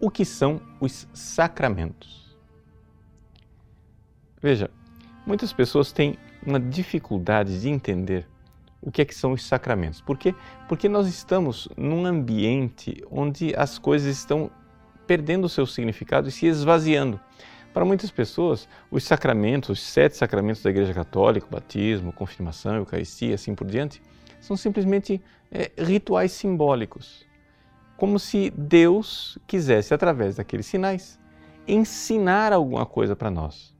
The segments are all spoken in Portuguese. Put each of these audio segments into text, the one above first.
o que são os sacramentos. Veja, muitas pessoas têm uma dificuldade de entender o que é que são os sacramentos. Por quê? Porque nós estamos num ambiente onde as coisas estão perdendo o seu significado e se esvaziando. Para muitas pessoas, os sacramentos, os sete sacramentos da Igreja Católica, batismo, confirmação, Eucaristia, assim por diante, são simplesmente é, rituais simbólicos. Como se Deus quisesse, através daqueles sinais, ensinar alguma coisa para nós.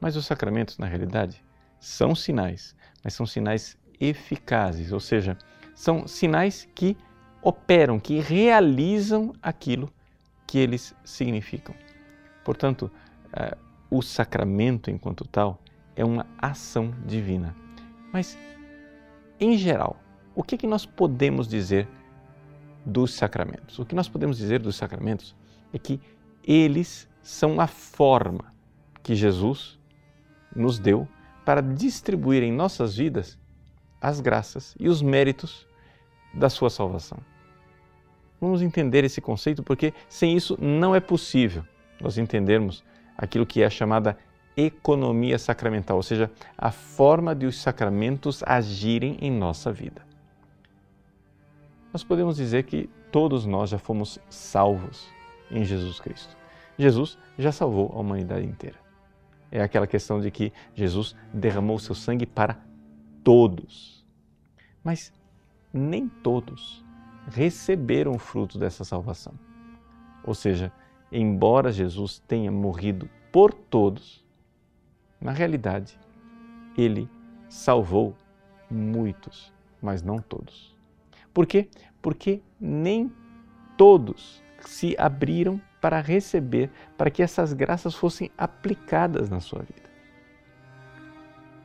Mas os sacramentos, na realidade, são sinais, mas são sinais eficazes, ou seja, são sinais que operam, que realizam aquilo que eles significam. Portanto, uh, o sacramento, enquanto tal, é uma ação divina. Mas, em geral, o que, que nós podemos dizer dos sacramentos? O que nós podemos dizer dos sacramentos é que eles são a forma que Jesus nos deu para distribuir em nossas vidas as graças e os méritos da sua salvação. Vamos entender esse conceito porque sem isso não é possível nós entendermos aquilo que é chamada economia sacramental, ou seja, a forma de os sacramentos agirem em nossa vida. Nós podemos dizer que todos nós já fomos salvos em Jesus Cristo. Jesus já salvou a humanidade inteira é aquela questão de que Jesus derramou seu sangue para todos. Mas nem todos receberam o fruto dessa salvação. Ou seja, embora Jesus tenha morrido por todos, na realidade, ele salvou muitos, mas não todos. Por quê? Porque nem todos se abriram para receber, para que essas graças fossem aplicadas na sua vida.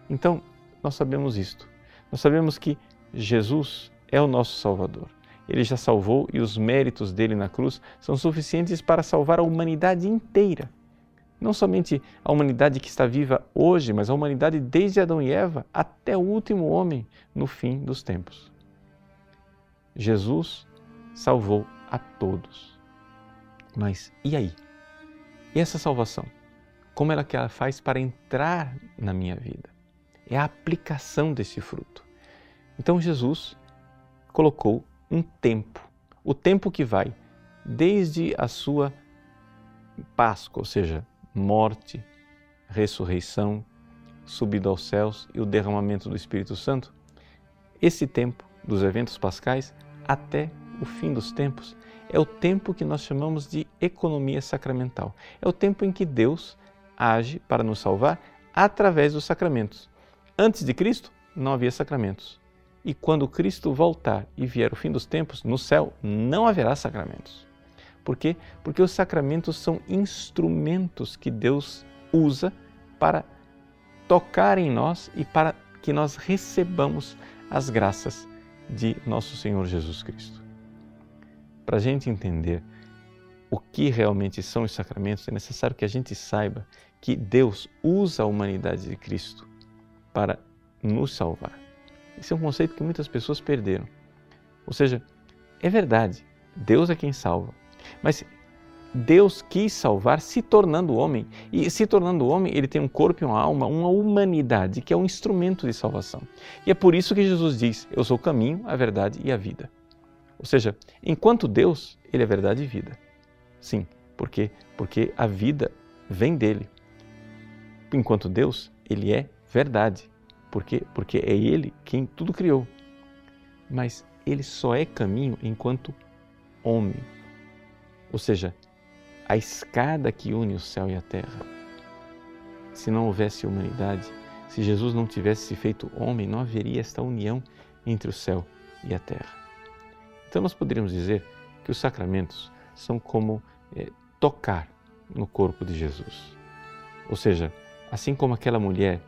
Então, nós sabemos isto. Nós sabemos que Jesus é o nosso Salvador. Ele já salvou e os méritos dele na cruz são suficientes para salvar a humanidade inteira. Não somente a humanidade que está viva hoje, mas a humanidade desde Adão e Eva até o último homem no fim dos tempos. Jesus salvou a todos. Mas e aí? E essa salvação? Como ela que ela faz para entrar na minha vida? É a aplicação desse fruto. Então Jesus colocou um tempo, o tempo que vai desde a sua Páscoa, ou seja, morte, ressurreição, subida aos céus e o derramamento do Espírito Santo, esse tempo dos eventos pascais até o fim dos tempos é o tempo que nós chamamos de economia sacramental. É o tempo em que Deus age para nos salvar através dos sacramentos. Antes de Cristo, não havia sacramentos. E quando Cristo voltar e vier o fim dos tempos, no céu não haverá sacramentos. Por quê? Porque os sacramentos são instrumentos que Deus usa para tocar em nós e para que nós recebamos as graças de nosso Senhor Jesus Cristo. Para a gente entender o que realmente são os sacramentos, é necessário que a gente saiba que Deus usa a humanidade de Cristo para nos salvar. Esse é um conceito que muitas pessoas perderam. Ou seja, é verdade, Deus é quem salva. Mas Deus quis salvar se tornando homem. E se tornando homem, ele tem um corpo e uma alma, uma humanidade que é um instrumento de salvação. E é por isso que Jesus diz: Eu sou o caminho, a verdade e a vida. Ou seja, enquanto Deus, Ele é verdade e vida. Sim, por quê? Porque a vida vem dele. Enquanto Deus, Ele é verdade. Por quê? Porque é Ele quem tudo criou. Mas Ele só é caminho enquanto homem. Ou seja, a escada que une o céu e a terra. Se não houvesse humanidade, se Jesus não tivesse se feito homem, não haveria esta união entre o céu e a terra. Então, nós poderíamos dizer que os sacramentos são como é, tocar no corpo de Jesus. Ou seja, assim como aquela mulher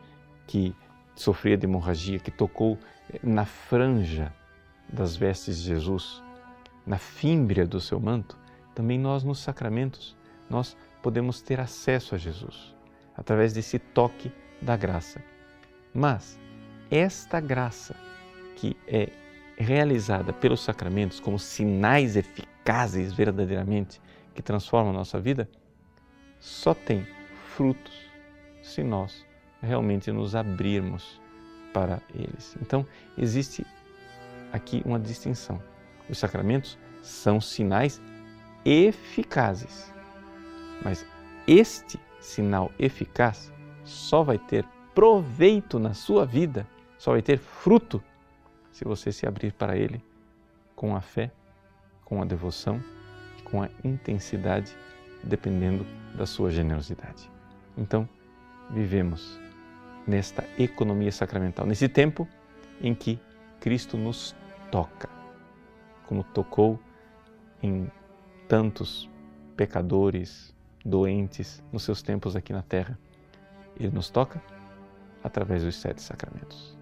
que sofria de hemorragia, que tocou é, na franja das vestes de Jesus, na fímbria do seu manto, também nós nos sacramentos, nós podemos ter acesso a Jesus através desse toque da graça. Mas esta graça que é realizada pelos sacramentos como sinais eficazes verdadeiramente, que transformam a nossa vida, só tem frutos se nós realmente nos abrirmos para eles. Então, existe aqui uma distinção. Os sacramentos são sinais eficazes, mas este sinal eficaz só vai ter proveito na sua vida, só vai ter fruto se você se abrir para ele com a fé, com a devoção, com a intensidade, dependendo da sua generosidade. Então, vivemos nesta economia sacramental, nesse tempo em que Cristo nos toca, como tocou em tantos pecadores, doentes nos seus tempos aqui na terra. Ele nos toca através dos sete sacramentos.